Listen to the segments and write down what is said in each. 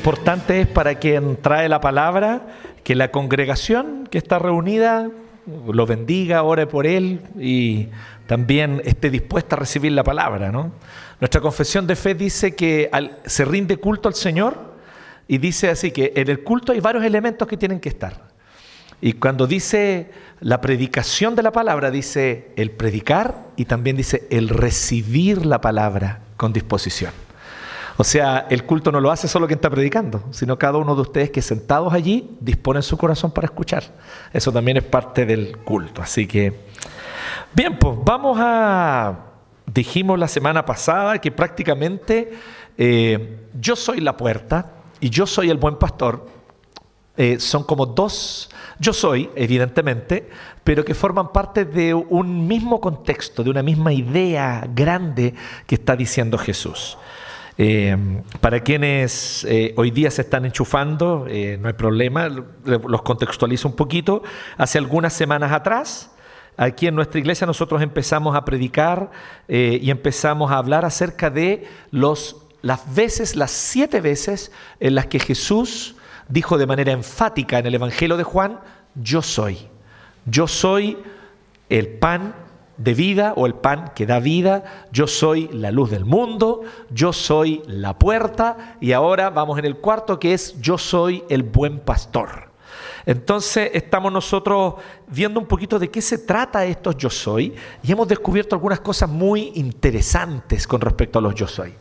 importante es para quien trae la palabra que la congregación que está reunida lo bendiga, ore por él y también esté dispuesta a recibir la palabra. ¿no? Nuestra confesión de fe dice que se rinde culto al Señor y dice así que en el culto hay varios elementos que tienen que estar. Y cuando dice la predicación de la palabra, dice el predicar y también dice el recibir la palabra con disposición. O sea, el culto no lo hace solo quien está predicando, sino cada uno de ustedes que sentados allí disponen su corazón para escuchar. Eso también es parte del culto. Así que, bien, pues vamos a, dijimos la semana pasada que prácticamente eh, yo soy la puerta y yo soy el buen pastor. Eh, son como dos, yo soy, evidentemente, pero que forman parte de un mismo contexto, de una misma idea grande que está diciendo Jesús. Eh, para quienes eh, hoy día se están enchufando, eh, no hay problema, los contextualizo un poquito. Hace algunas semanas atrás, aquí en nuestra iglesia nosotros empezamos a predicar y empezamos a hablar acerca de los, las veces, las siete veces en las que Jesús dijo de manera enfática en el Evangelio de Juan, yo soy, yo soy el pan de vida o el pan que da vida, yo soy la luz del mundo, yo soy la puerta y ahora vamos en el cuarto que es yo soy el buen pastor. Entonces estamos nosotros viendo un poquito de qué se trata estos yo soy y hemos descubierto algunas cosas muy interesantes con respecto a los yo soy.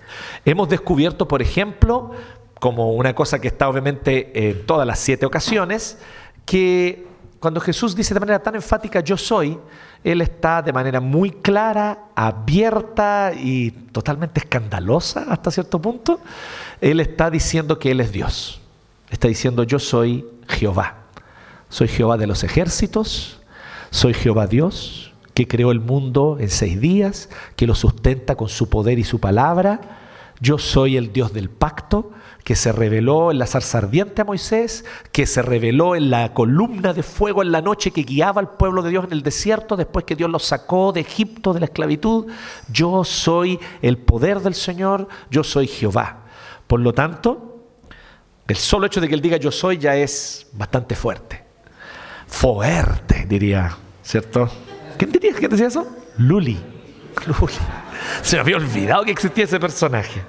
Hemos descubierto, por ejemplo, como una cosa que está obviamente en todas las siete ocasiones, que cuando Jesús dice de manera tan enfática yo soy, Él está de manera muy clara, abierta y totalmente escandalosa hasta cierto punto. Él está diciendo que Él es Dios. Está diciendo yo soy Jehová. Soy Jehová de los ejércitos, soy Jehová Dios, que creó el mundo en seis días, que lo sustenta con su poder y su palabra. Yo soy el Dios del pacto, que se reveló en la zarza ardiente a Moisés, que se reveló en la columna de fuego en la noche que guiaba al pueblo de Dios en el desierto después que Dios los sacó de Egipto de la esclavitud. Yo soy el poder del Señor, yo soy Jehová. Por lo tanto, el solo hecho de que él diga yo soy ya es bastante fuerte. Fuerte, diría, ¿cierto? ¿Quién diría que decía eso? Luli. Luli. Se me había olvidado que existía ese personaje.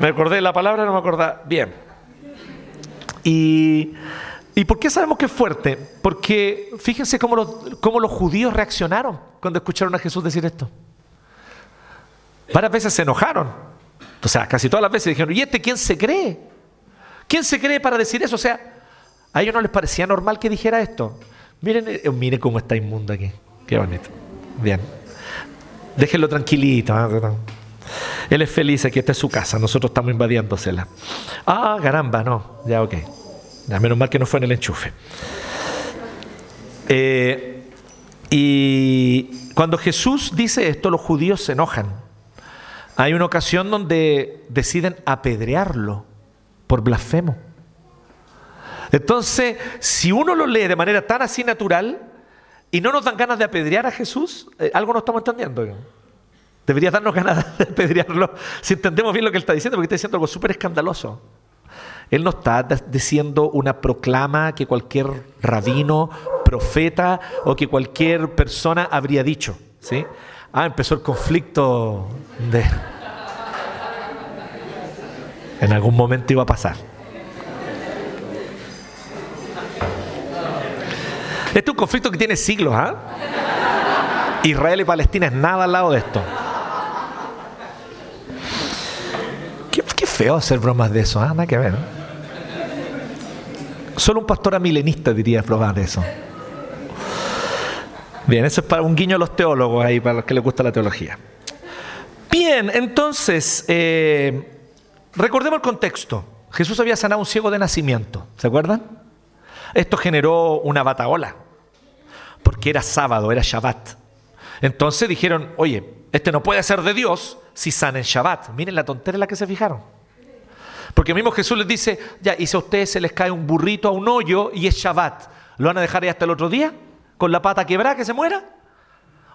Me acordé la palabra, no me acordaba bien. Y, por qué sabemos que es fuerte? Porque fíjense cómo los, cómo los judíos reaccionaron cuando escucharon a Jesús decir esto. Varias veces se enojaron. O sea, casi todas las veces dijeron, ¿y este quién se cree? ¿Quién se cree para decir eso? O sea, a ellos no les parecía normal que dijera esto. Miren, eh, miren cómo está inmundo aquí. Qué bonito. Bien. Déjenlo tranquilito. ¿eh? Él es feliz, aquí esta es su casa, nosotros estamos invadiéndosela. Ah, caramba, no, ya ok. Ya menos mal que no fue en el enchufe. Eh, y cuando Jesús dice esto, los judíos se enojan. Hay una ocasión donde deciden apedrearlo por blasfemo. Entonces, si uno lo lee de manera tan así natural y no nos dan ganas de apedrear a Jesús, eh, algo no estamos entendiendo. Debería darnos ganas de apedrearlo si entendemos bien lo que él está diciendo, porque está diciendo algo súper escandaloso. Él no está diciendo una proclama que cualquier rabino, profeta o que cualquier persona habría dicho. ¿sí? Ah, empezó el conflicto de... En algún momento iba a pasar. Este es un conflicto que tiene siglos. ¿ah? Israel y Palestina es nada al lado de esto. Feo hacer bromas de eso, ¿ah? nada que ver. Solo un pastor amilenista diría bromas de eso. Bien, eso es para un guiño a los teólogos ahí, para los que les gusta la teología. Bien, entonces, eh, recordemos el contexto. Jesús había sanado a un ciego de nacimiento, ¿se acuerdan? Esto generó una bataola, porque era sábado, era Shabbat. Entonces dijeron, oye, este no puede ser de Dios si sana en Shabbat. Miren la tontería en la que se fijaron. Porque mismo Jesús les dice, ya, y si a ustedes se les cae un burrito a un hoyo y es Shabbat, ¿lo van a dejar ahí hasta el otro día? ¿Con la pata quebrada que se muera?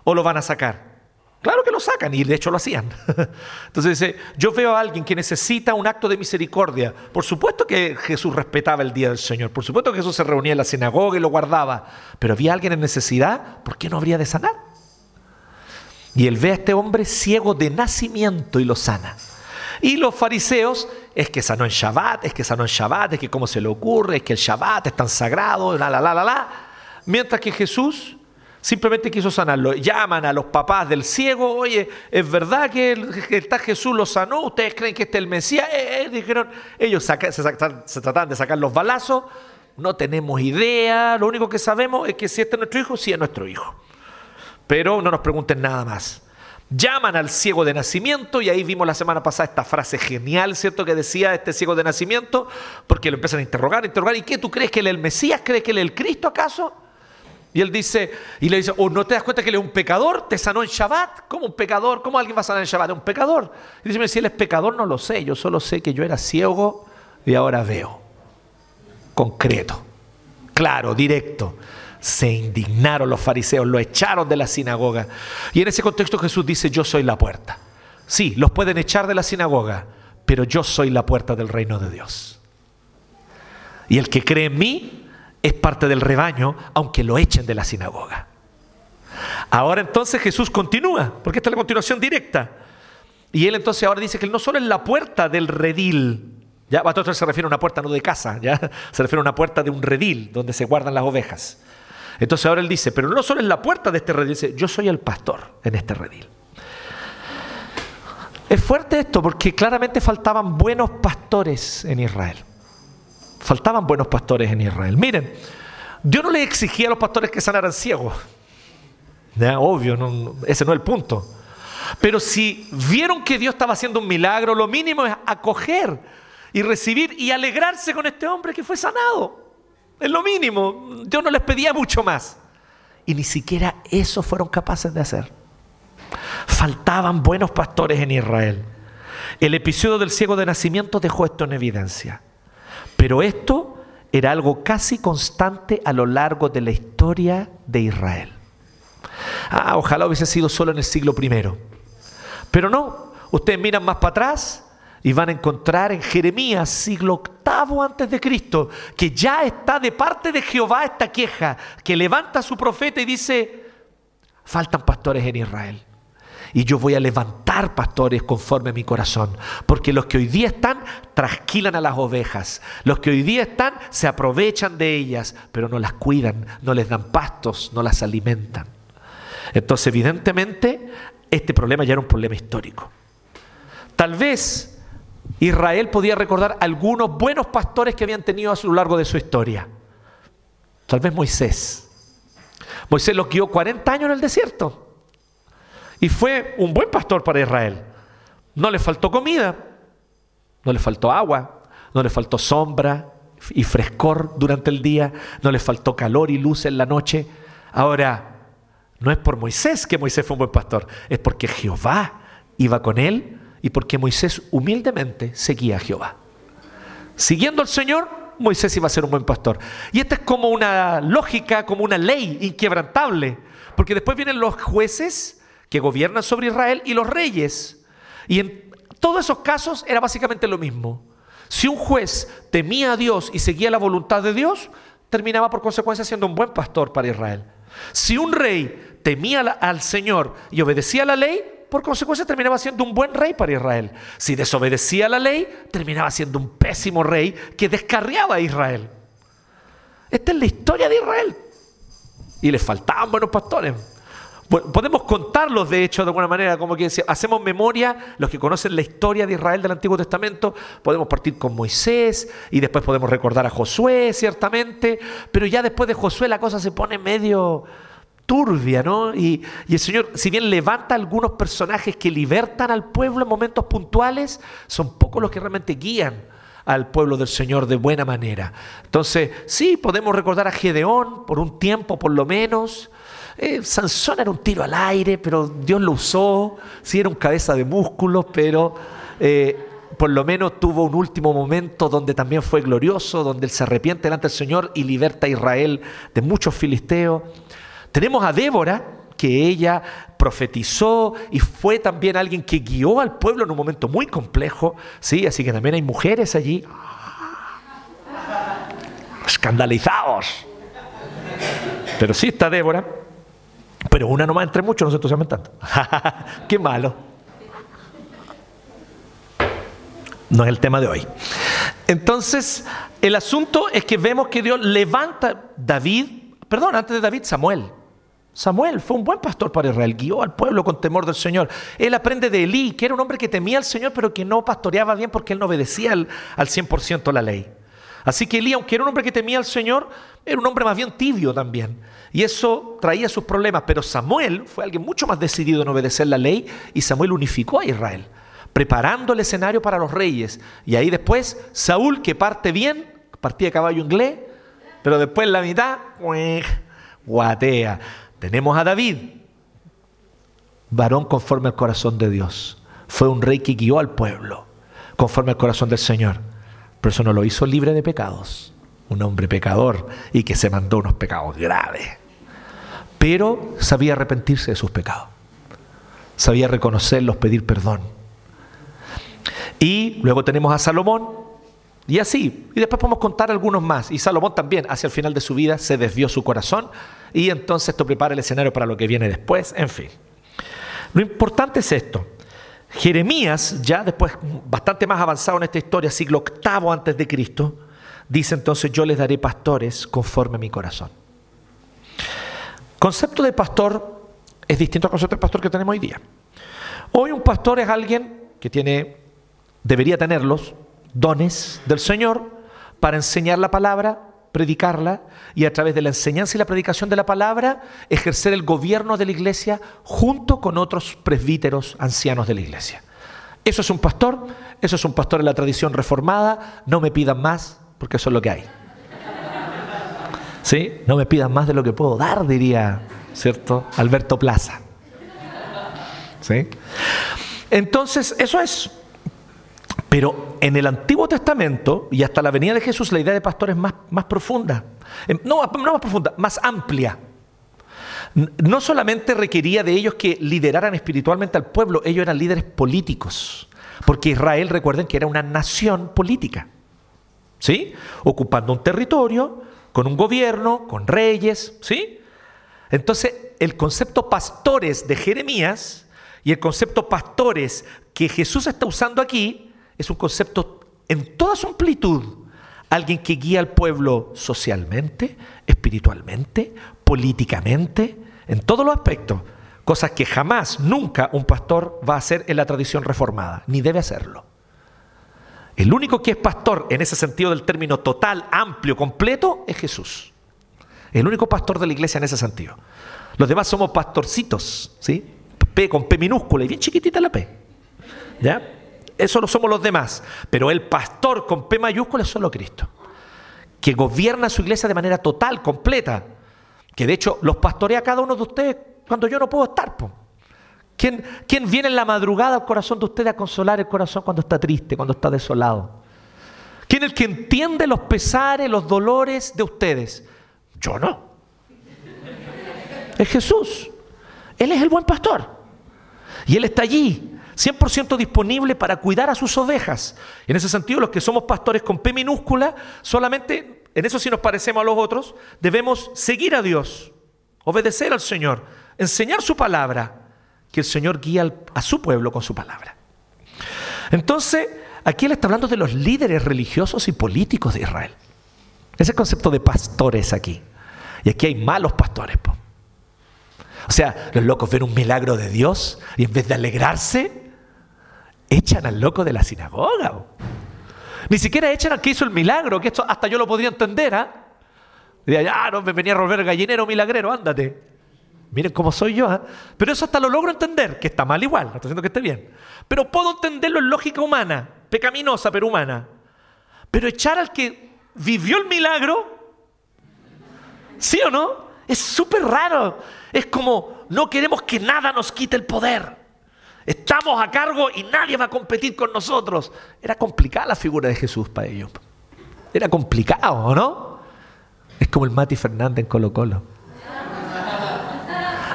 ¿O lo van a sacar? Claro que lo sacan y de hecho lo hacían. Entonces dice, yo veo a alguien que necesita un acto de misericordia. Por supuesto que Jesús respetaba el día del Señor, por supuesto que Jesús se reunía en la sinagoga y lo guardaba, pero había alguien en necesidad, ¿por qué no habría de sanar? Y él ve a este hombre ciego de nacimiento y lo sana. Y los fariseos, es que sanó en Shabbat, es que sanó en Shabbat, es que cómo se le ocurre, es que el Shabbat es tan sagrado, la, la, la, la, la. Mientras que Jesús simplemente quiso sanarlo. Llaman a los papás del ciego, oye, ¿es verdad que, está Jesús lo sanó? ¿Ustedes creen que este es el Mesías? Eh, eh, dijeron, ellos se, se tratan de sacar los balazos, no tenemos idea, lo único que sabemos es que si este es nuestro hijo, sí es nuestro hijo. Pero no nos pregunten nada más. Llaman al ciego de nacimiento y ahí vimos la semana pasada esta frase genial, ¿cierto? Que decía este ciego de nacimiento, porque lo empiezan a interrogar, a interrogar. ¿Y qué tú crees que él es el Mesías? ¿Crees que él es el Cristo acaso? Y él dice, y le dice, ¿o oh, no te das cuenta que él es un pecador? ¿Te sanó en Shabbat? ¿Cómo un pecador? ¿Cómo alguien va a sanar en Shabbat? ¿Es un pecador? Y dice, si él es pecador no lo sé, yo solo sé que yo era ciego y ahora veo. Concreto, claro, directo. Se indignaron los fariseos, lo echaron de la sinagoga. Y en ese contexto Jesús dice, yo soy la puerta. Sí, los pueden echar de la sinagoga, pero yo soy la puerta del reino de Dios. Y el que cree en mí, es parte del rebaño, aunque lo echen de la sinagoga. Ahora entonces Jesús continúa, porque esta es la continuación directa. Y él entonces ahora dice que él no solo es la puerta del redil, ya a se refiere a una puerta no de casa, ya se refiere a una puerta de un redil donde se guardan las ovejas. Entonces ahora él dice, pero no solo es la puerta de este redil, dice, yo soy el pastor en este redil. Es fuerte esto porque claramente faltaban buenos pastores en Israel. Faltaban buenos pastores en Israel. Miren, Dios no le exigía a los pastores que sanaran ciegos. Obvio, ese no es el punto. Pero si vieron que Dios estaba haciendo un milagro, lo mínimo es acoger y recibir y alegrarse con este hombre que fue sanado. Es lo mínimo. Dios no les pedía mucho más. Y ni siquiera eso fueron capaces de hacer. Faltaban buenos pastores en Israel. El episodio del ciego de nacimiento dejó esto en evidencia. Pero esto era algo casi constante a lo largo de la historia de Israel. Ah, ojalá hubiese sido solo en el siglo I. Pero no, ustedes miran más para atrás y van a encontrar en Jeremías, siglo octavo antes de Cristo, que ya está de parte de Jehová esta queja, que levanta a su profeta y dice, faltan pastores en Israel. Y yo voy a levantar pastores conforme a mi corazón. Porque los que hoy día están trasquilan a las ovejas. Los que hoy día están se aprovechan de ellas, pero no las cuidan, no les dan pastos, no las alimentan. Entonces, evidentemente, este problema ya era un problema histórico. Tal vez Israel podía recordar algunos buenos pastores que habían tenido a lo largo de su historia. Tal vez Moisés. Moisés los guió 40 años en el desierto. Y fue un buen pastor para Israel. No le faltó comida, no le faltó agua, no le faltó sombra y frescor durante el día, no le faltó calor y luz en la noche. Ahora, no es por Moisés que Moisés fue un buen pastor, es porque Jehová iba con él y porque Moisés humildemente seguía a Jehová. Siguiendo al Señor, Moisés iba a ser un buen pastor. Y esta es como una lógica, como una ley inquebrantable, porque después vienen los jueces que gobiernan sobre Israel y los reyes. Y en todos esos casos era básicamente lo mismo. Si un juez temía a Dios y seguía la voluntad de Dios, terminaba por consecuencia siendo un buen pastor para Israel. Si un rey temía al Señor y obedecía la ley, por consecuencia terminaba siendo un buen rey para Israel. Si desobedecía la ley, terminaba siendo un pésimo rey que descarriaba a Israel. Esta es la historia de Israel. Y le faltaban buenos pastores. Podemos contarlos, de hecho, de alguna manera, como que hacemos memoria, los que conocen la historia de Israel del Antiguo Testamento, podemos partir con Moisés y después podemos recordar a Josué, ciertamente, pero ya después de Josué la cosa se pone medio turbia, ¿no? Y, el Señor, si bien levanta algunos personajes que libertan al pueblo en momentos puntuales, son pocos los que realmente guían al pueblo del Señor de buena manera. Entonces, sí, podemos recordar a Gedeón por un tiempo por lo menos, eh, Sansón era un tiro al aire, pero Dios lo usó. Sí, era un cabeza de músculos, pero eh, por lo menos tuvo un último momento donde también fue glorioso, donde él se arrepiente delante del Señor y liberta a Israel de muchos filisteos. Tenemos a Débora, que ella profetizó y fue también alguien que guió al pueblo en un momento muy complejo, ¿sí? Así que también hay mujeres allí escandalizados. Pero sí está Débora, pero una nomás entre muchos, no se entusiasmen tanto. Qué malo. No es el tema de hoy. Entonces, el asunto es que vemos que Dios levanta David, perdón, antes de David, Samuel. Samuel fue un buen pastor para Israel, guió al pueblo con temor del Señor. Él aprende de Elí, que era un hombre que temía al Señor, pero que no pastoreaba bien porque él no obedecía al, al 100% la ley. Así que Elí, aunque era un hombre que temía al Señor, era un hombre más bien tibio también. Y eso traía sus problemas. Pero Samuel fue alguien mucho más decidido en obedecer la ley y Samuel unificó a Israel preparando el escenario para los reyes. Y ahí después, Saúl, que parte bien, partía caballo inglés, pero después la mitad, guatea. Tenemos a David, varón conforme al corazón de Dios. Fue un rey que guió al pueblo, conforme al corazón del Señor. Pero eso no lo hizo libre de pecados. Un hombre pecador y que se mandó unos pecados graves. Pero sabía arrepentirse de sus pecados. Sabía reconocerlos, pedir perdón y luego tenemos a Salomón, y así. Y después podemos contar algunos más. Y Salomón también, hacia el final de su vida, se desvió su corazón. Y entonces esto prepara el escenario para lo que viene después. En fin. Lo importante es esto. Jeremías, ya después bastante más avanzado en esta historia, siglo octavo antes de Cristo, dice entonces, yo les daré pastores conforme a mi corazón. Concepto de pastor es distinto al concepto de pastor que tenemos hoy día. Hoy un pastor es alguien que tiene debería tenerlos, dones del Señor, para enseñar la palabra, predicarla y a través de la enseñanza y la predicación de la palabra ejercer el gobierno de la iglesia junto con otros presbíteros ancianos de la iglesia. Eso es un pastor, eso es un pastor en la tradición reformada, no me pidan más porque eso es lo que hay. ¿Sí? No me pidan más de lo que puedo dar, diría, ¿cierto? Alberto Plaza. ¿Sí? Entonces, eso es. Pero en el Antiguo Testamento y hasta la venida de Jesús, la idea de pastor es más, más profunda. Em, no, no más profunda, más amplia. No solamente requería de ellos que lideraran espiritualmente al pueblo, ellos eran líderes políticos. Porque Israel, recuerden que era una nación política. ¿Sí? Ocupando un territorio, con un gobierno, con reyes. ¿Sí? Entonces, el concepto pastores de Jeremías y el concepto pastores que Jesús está usando aquí es un concepto en toda su amplitud. Alguien que guía al pueblo socialmente, espiritualmente, políticamente, en todos los aspectos. Cosas que jamás, nunca un pastor va a hacer en la tradición reformada, ni debe hacerlo. El único que es pastor en ese sentido del término total, amplio, completo, es Jesús. El único pastor de la iglesia en ese sentido. Los demás somos pastorcitos, ¿sí? P con P minúscula y bien chiquitita la P. ¿Ya? Eso no somos los demás. Pero el pastor con P mayúscula es solo Cristo. Que gobierna su iglesia de manera total, completa. Que de hecho los pastorea cada uno de ustedes cuando yo no puedo estar. ¿Quién, ¿Quién, viene en la madrugada al corazón de ustedes a consolar el corazón cuando está triste, cuando está desolado? ¿Quién es el que entiende los pesares, los dolores de ustedes? Yo no. Es Jesús. Él es el buen pastor. Y Él está allí 100% disponible para cuidar a sus ovejas. En ese sentido, los que somos pastores con P minúscula, solamente, en eso sí nos parecemos a los otros, debemos seguir a Dios, obedecer al Señor, enseñar su palabra, que el Señor guía a su pueblo con su palabra. Entonces, aquí él está hablando de los líderes religiosos y políticos de Israel. Ese concepto de pastores aquí. Y aquí hay malos pastores. O sea, los locos ven un milagro de Dios y en vez de alegrarse, echan al loco de la sinagoga. Ni siquiera echan al que hizo el milagro, que esto hasta yo lo podría entender. ¿ah? ya, no me venía a volver gallinero milagrero, ándate. Miren cómo soy yo. ¿ah? Pero eso hasta lo logro entender, que está mal igual, no estoy diciendo que esté bien. Pero puedo entenderlo en lógica humana, pecaminosa, pero humana. Pero echar al que vivió el milagro, ¿sí o no? Es súper raro. Es como no queremos que nada nos quite el poder. Estamos a cargo y nadie va a competir con nosotros. Era complicada la figura de Jesús para ellos. Era complicado, ¿no? Es como el Mati Fernández en Colo Colo.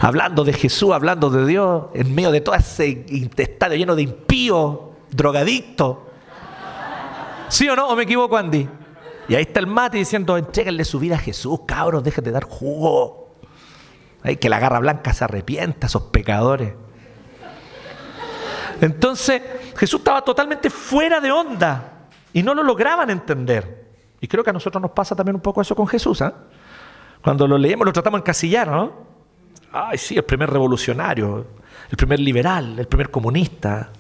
hablando de Jesús, hablando de Dios, en medio de todo ese intestado lleno de impíos, drogadictos. ¿Sí o no? ¿O me equivoco, Andy? Y ahí está el mate diciendo, entréguenle su vida a Jesús, cabros, déjenme de dar jugo. Que la garra blanca se arrepienta, esos pecadores. Entonces, Jesús estaba totalmente fuera de onda y no lo lograban entender. Y creo que a nosotros nos pasa también un poco eso con Jesús. ¿eh? Cuando lo leemos lo tratamos en casillar, ¿no? Ay, sí, el primer revolucionario, el primer liberal, el primer comunista,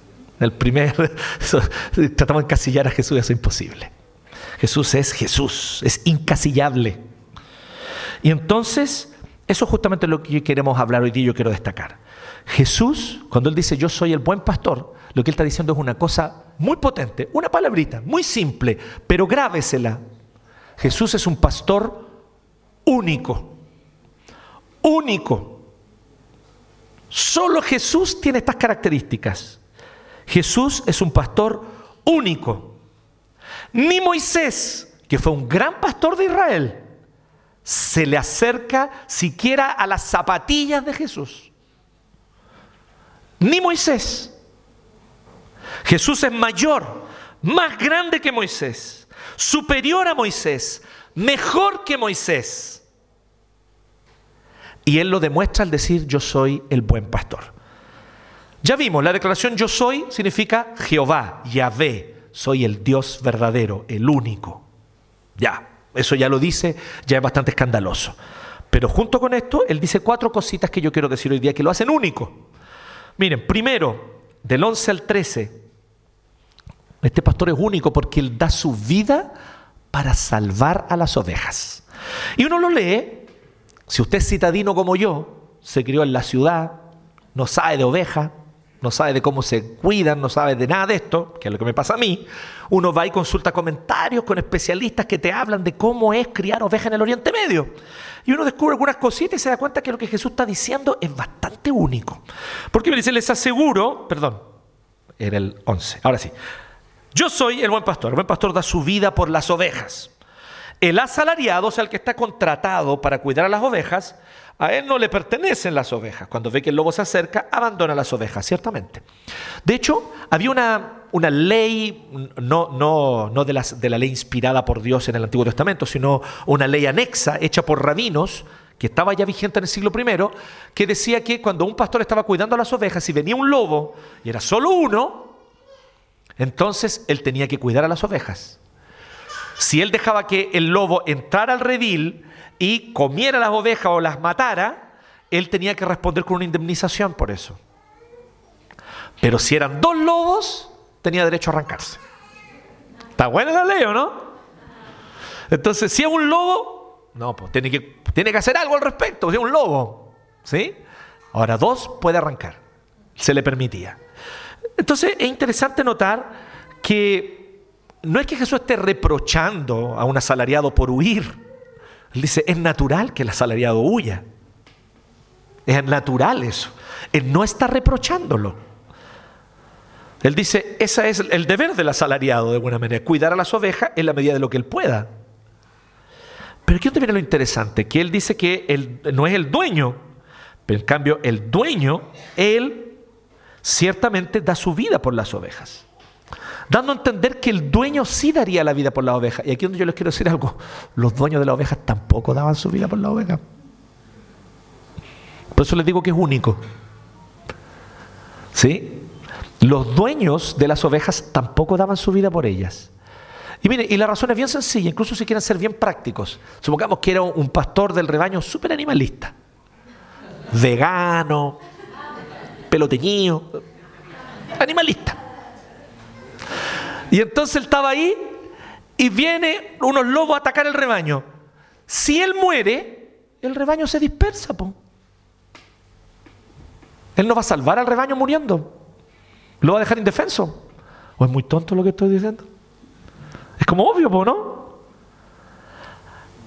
el primer... tratamos de encasillar a Jesús, eso es imposible. Jesús es Jesús, es incasillable. Y entonces, eso es justamente lo que queremos hablar hoy día yo quiero destacar. Jesús, cuando Él dice yo soy el buen pastor, lo que Él está diciendo es una cosa muy potente, una palabrita, muy simple, pero grábesela. Jesús es un pastor único, único. Solo Jesús tiene estas características. Jesús es un pastor único. Ni Moisés, que fue un gran pastor de Israel, se le acerca siquiera a las zapatillas de Jesús. Ni Moisés. Jesús es mayor, más grande que Moisés, superior a Moisés, mejor que Moisés. Y él lo demuestra al decir yo soy el buen pastor. Ya vimos, la declaración yo soy significa Jehová, Yahvé, soy el Dios verdadero, el único. Ya, eso ya lo dice, ya es bastante escandaloso. Pero junto con esto, él dice cuatro cositas que yo quiero decir hoy día que lo hacen único. Miren, primero, del 11 al 13, este pastor es único porque él da su vida para salvar a las ovejas. Y uno lo lee, si usted es citadino como yo, se crió en la ciudad, no sabe de ovejas, no sabe de cómo se cuidan, no sabe de nada de esto, que es lo que me pasa a mí, uno va y consulta comentarios con especialistas que te hablan de cómo es criar ovejas en el Oriente Medio. Y uno descubre algunas cositas y se da cuenta que lo que Jesús está diciendo es bastante único. Porque me dice, les aseguro, perdón, era el 11, ahora sí, yo soy el buen pastor, el buen pastor da su vida por las ovejas. El asalariado, o sea, el que está contratado para cuidar a las ovejas, a él no le pertenecen las ovejas. Cuando ve que el lobo se acerca, abandona las ovejas, ciertamente. De hecho, había una, una ley, no, no, no de, las, de la ley inspirada por Dios en el Antiguo Testamento, sino una ley anexa hecha por rabinos, que estaba ya vigente en el siglo I, que decía que cuando un pastor estaba cuidando a las ovejas y venía un lobo, y era solo uno, entonces él tenía que cuidar a las ovejas. Si él dejaba que el lobo entrara al redil, y comiera las ovejas o las matara, él tenía que responder con una indemnización por eso. Pero si eran dos lobos, tenía derecho a arrancarse. ¿Está buena la ley o no? Entonces, si es un lobo, no, pues tiene que, tiene que hacer algo al respecto, si es un lobo. ¿Sí? Ahora, dos puede arrancar. Se le permitía. Entonces, es interesante notar que no es que Jesús esté reprochando a un asalariado por huir él dice, es natural que el asalariado huya. Es natural eso. Él no está reprochándolo. Él dice, ese es el deber del asalariado de buena manera, cuidar a las ovejas en la medida de lo que él pueda. Pero aquí viene lo interesante, que él dice que él no es el dueño, pero en cambio el dueño, él ciertamente da su vida por las ovejas dando a entender que el dueño sí daría la vida por la oveja. Y aquí donde yo les quiero decir algo, los dueños de las ovejas tampoco daban su vida por la oveja. Por eso les digo que es único. ¿Sí? Los dueños de las ovejas tampoco daban su vida por ellas. Y mire, y la razón es bien sencilla, incluso si quieren ser bien prácticos. Supongamos que era un pastor del rebaño súper animalista, vegano, peloteñido, animalista. Y entonces él estaba ahí y viene unos lobos a atacar el rebaño. Si él muere, el rebaño se dispersa. Él no va a salvar al rebaño muriendo. Lo va a dejar indefenso. ¿O es muy tonto lo que estoy diciendo? Es como obvio, ¿no?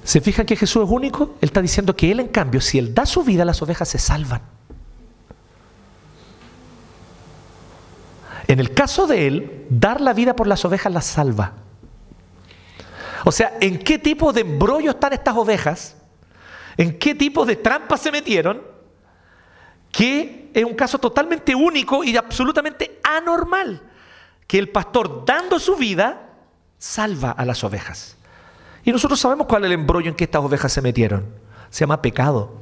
¿Se fijan que Jesús es único? Él está diciendo que él, en cambio, si él da su vida, las ovejas se salvan. En el caso de él, dar la vida por las ovejas las salva. O sea, ¿en qué tipo de embrollo están estas ovejas? ¿En qué tipo de trampas se metieron? que es un caso totalmente único y absolutamente anormal, que el pastor dando su vida salva a las ovejas. Y nosotros sabemos cuál es el embrollo en que estas ovejas se metieron. Se llama pecado,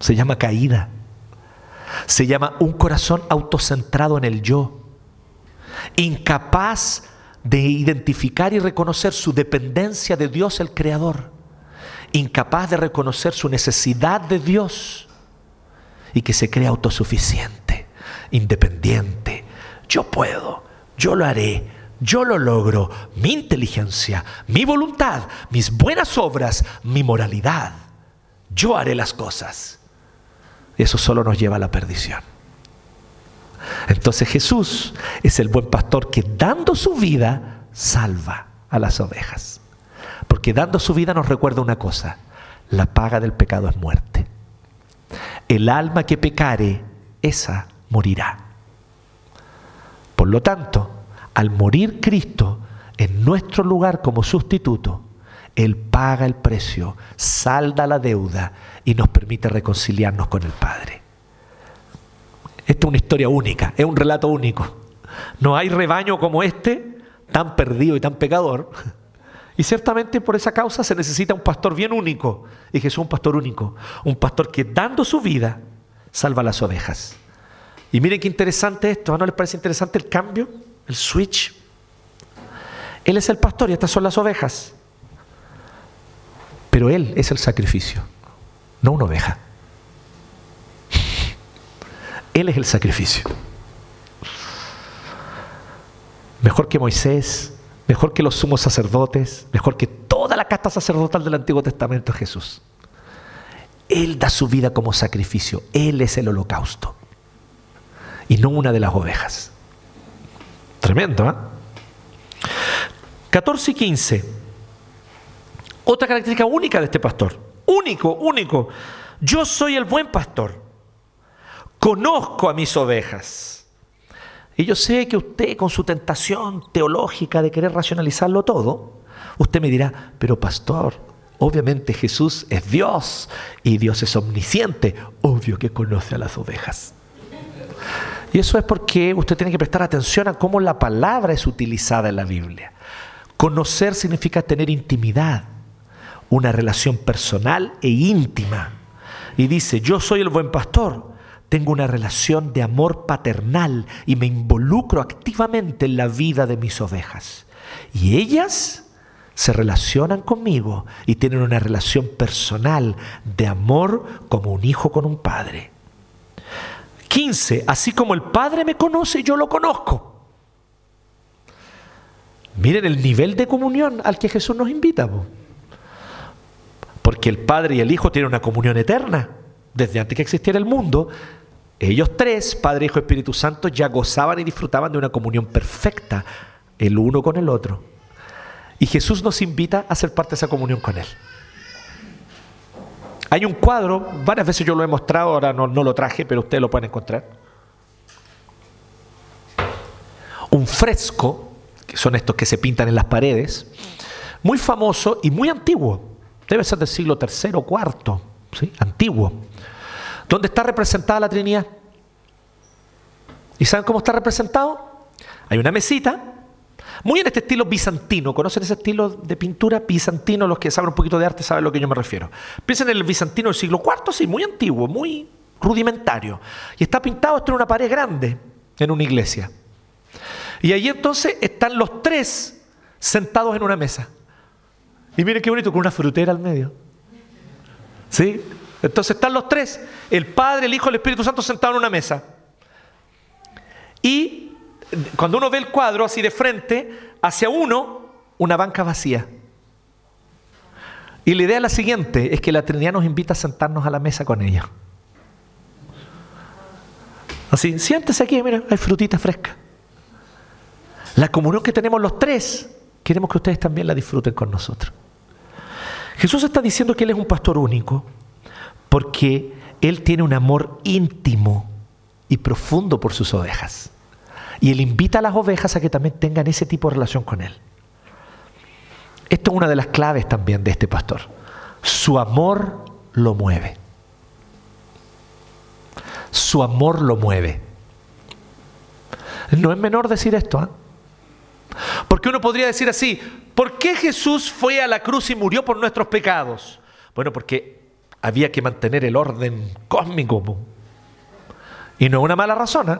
se llama caída, se llama un corazón autocentrado en el yo, incapaz de identificar y reconocer su dependencia de Dios el Creador, incapaz de reconocer su necesidad de Dios y que se cree autosuficiente, independiente. Yo puedo, yo lo haré, yo lo logro, mi inteligencia, mi voluntad, mis buenas obras, mi moralidad. Yo haré las cosas. Eso solo nos lleva a la perdición. Entonces Jesús es el buen pastor que dando su vida salva a las ovejas. Porque dando su vida nos recuerda una cosa, la paga del pecado es muerte. El alma que pecare, esa morirá. Por lo tanto, al morir Cristo en nuestro lugar como sustituto, Él paga el precio, salda la deuda y nos permite reconciliarnos con el Padre. Esta es una historia única, es un relato único. No hay rebaño como este, tan perdido y tan pecador. Y ciertamente por esa causa se necesita un pastor bien único. Y Jesús es un pastor único. Un pastor que dando su vida salva las ovejas. Y miren qué interesante esto. ¿No les parece interesante el cambio? El switch. Él es el pastor y estas son las ovejas. Pero Él es el sacrificio, no una oveja. Él es el sacrificio. Mejor que Moisés, mejor que los sumos sacerdotes, mejor que toda la casta sacerdotal del Antiguo Testamento Jesús. Él da su vida como sacrificio, Él es el holocausto y no una de las ovejas. Tremendo, ¿eh? 14 y 15. Otra característica única de este pastor. Único, único. Yo soy el buen pastor. Conozco a mis ovejas. Y yo sé que usted con su tentación teológica de querer racionalizarlo todo, usted me dirá, pero pastor, obviamente Jesús es Dios y Dios es omnisciente, obvio que conoce a las ovejas. Y eso es porque usted tiene que prestar atención a cómo la palabra es utilizada en la Biblia. Conocer significa tener intimidad, una relación personal e íntima. Y dice, yo soy el buen pastor, tengo una relación de amor paternal y me involucro activamente en la vida de mis ovejas. Y ellas se relacionan conmigo y tienen una relación personal de amor como un hijo con un padre. 15. Así como el Padre me conoce, yo lo conozco. Miren el nivel de comunión al que Jesús nos invita. Porque el Padre y el Hijo tienen una comunión eterna. Desde antes que existiera el mundo, ellos tres, Padre, Hijo y Espíritu Santo, ya gozaban y disfrutaban de una comunión perfecta, el uno con el otro. Y Jesús nos invita a ser parte de esa comunión con Él. Hay un cuadro, varias veces yo lo he mostrado, ahora no, lo traje, pero ustedes lo pueden encontrar. Un fresco, que son estos que se pintan en las paredes, muy famoso y muy antiguo. Debe ser del siglo III o IV, ¿sí? antiguo. Donde está representada la Trinidad. ¿Y saben cómo está representado? Hay una mesita muy en este estilo bizantino. ¿Conocen ese estilo de pintura bizantino? Los que saben un poquito de arte saben a lo que yo me refiero. Piensen en el bizantino del siglo IV, sí, muy antiguo, muy rudimentario. Y está pintado esto en una pared grande, en una iglesia. Y allí entonces están los tres sentados en una mesa. Y miren qué bonito, con una frutera al medio. ¿Sí? Entonces están los tres, el Padre, el Hijo y el Espíritu Santo sentados en una mesa. Y cuando uno ve el cuadro así de frente, hacia uno, una banca vacía. Y la idea es la siguiente, es que la Trinidad nos invita a sentarnos a la mesa con ella. Así, siéntese aquí, mira, hay frutita fresca. La comunión que tenemos los tres, queremos que ustedes también la disfruten con nosotros. Jesús está diciendo que Él es un pastor único, porque Él tiene un amor íntimo y profundo por sus ovejas. Y Él invita a las ovejas a que también tengan ese tipo de relación con Él. Esto es una de las claves también de este pastor. Su amor lo mueve. Su amor lo mueve. No es menor decir esto. ¿eh? Porque uno podría decir así, ¿por qué Jesús fue a la cruz y murió por nuestros pecados? Bueno, porque había que mantener el orden cósmico. Y no es una mala razón. ¿eh?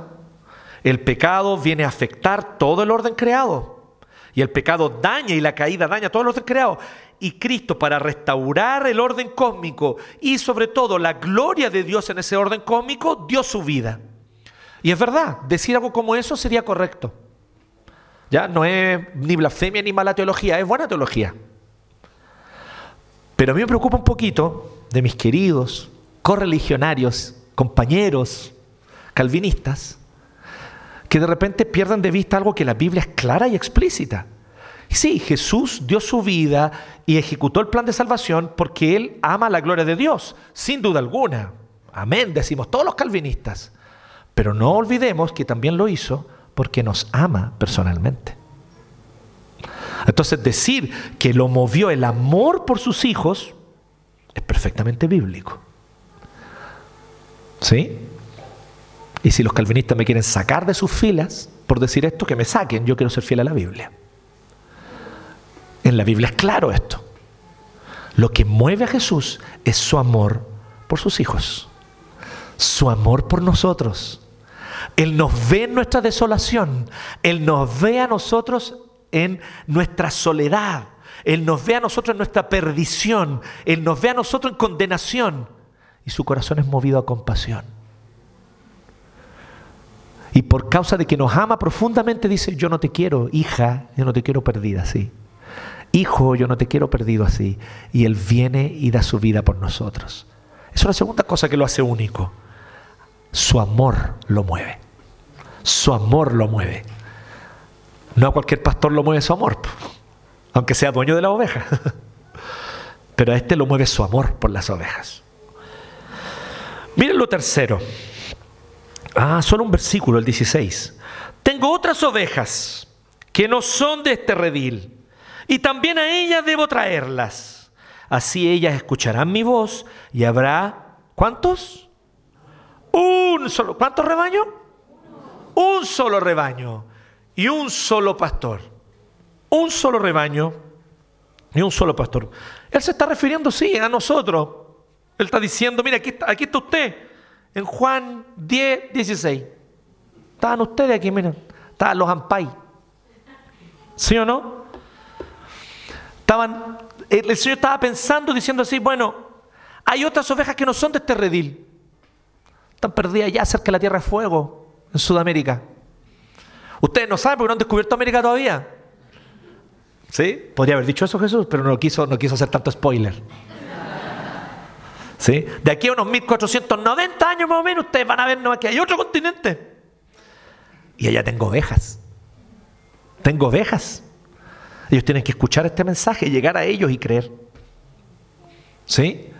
El pecado viene a afectar todo el orden creado. Y el pecado daña y la caída daña todo el orden creado. Y Cristo para restaurar el orden cósmico y sobre todo la gloria de Dios en ese orden cósmico dio su vida. Y es verdad, decir algo como eso sería correcto. Ya no es ni blasfemia ni mala teología, es buena teología. Pero a mí me preocupa un poquito de mis queridos correligionarios, compañeros calvinistas, que de repente pierdan de vista algo que la Biblia es clara y explícita. Sí, Jesús dio su vida y ejecutó el plan de salvación porque Él ama la gloria de Dios, sin duda alguna. Amén, decimos todos los calvinistas. Pero no olvidemos que también lo hizo porque nos ama personalmente. Entonces decir que lo movió el amor por sus hijos es perfectamente bíblico. ¿Sí? Y si los calvinistas me quieren sacar de sus filas por decir esto, que me saquen, yo quiero ser fiel a la Biblia. En la Biblia es claro esto. Lo que mueve a Jesús es su amor por sus hijos, su amor por nosotros. Él nos ve en nuestra desolación, Él nos ve a nosotros en nuestra soledad, Él nos ve a nosotros en nuestra perdición, Él nos ve a nosotros en condenación y su corazón es movido a compasión. Y por causa de que nos ama profundamente dice, yo no te quiero, hija, yo no te quiero perdida así. Hijo, yo no te quiero perdido así. Y Él viene y da su vida por nosotros. Es la segunda cosa que lo hace único. Su amor lo mueve. Su amor lo mueve. No a cualquier pastor lo mueve su amor, aunque sea dueño de la oveja. Pero a este lo mueve su amor por las ovejas. Miren lo tercero. Ah, solo un versículo, el 16. Tengo otras ovejas que no son de este redil, y también a ellas debo traerlas. Así ellas escucharán mi voz y habrá, ¿cuántos? Un solo, ¿cuántos rebaños? Un solo rebaño y un solo pastor. Un solo rebaño y un solo pastor. Él se está refiriendo, sí, a nosotros. Él está diciendo, mira, aquí está, aquí está usted en Juan 10, 16. Estaban ustedes aquí, miren. Estaban los ampay. ¿Sí o no? Estaban, el, Señor estaba pensando, diciendo así, bueno, hay otras ovejas que no son de este redil. Están perdidas ya cerca de la Tierra de Fuego, en Sudamérica. Ustedes no saben porque no han descubierto América todavía. ¿Sí? Podría haber dicho eso Jesús, pero no quiso, no quiso hacer tanto spoiler. De aquí a unos 1490 años más o menos, ustedes van a ver que hay otro continente. Y allá tengo ovejas. Tengo ovejas. Ellos tienen que escuchar este mensaje, llegar a ellos y creer. ¿Sí?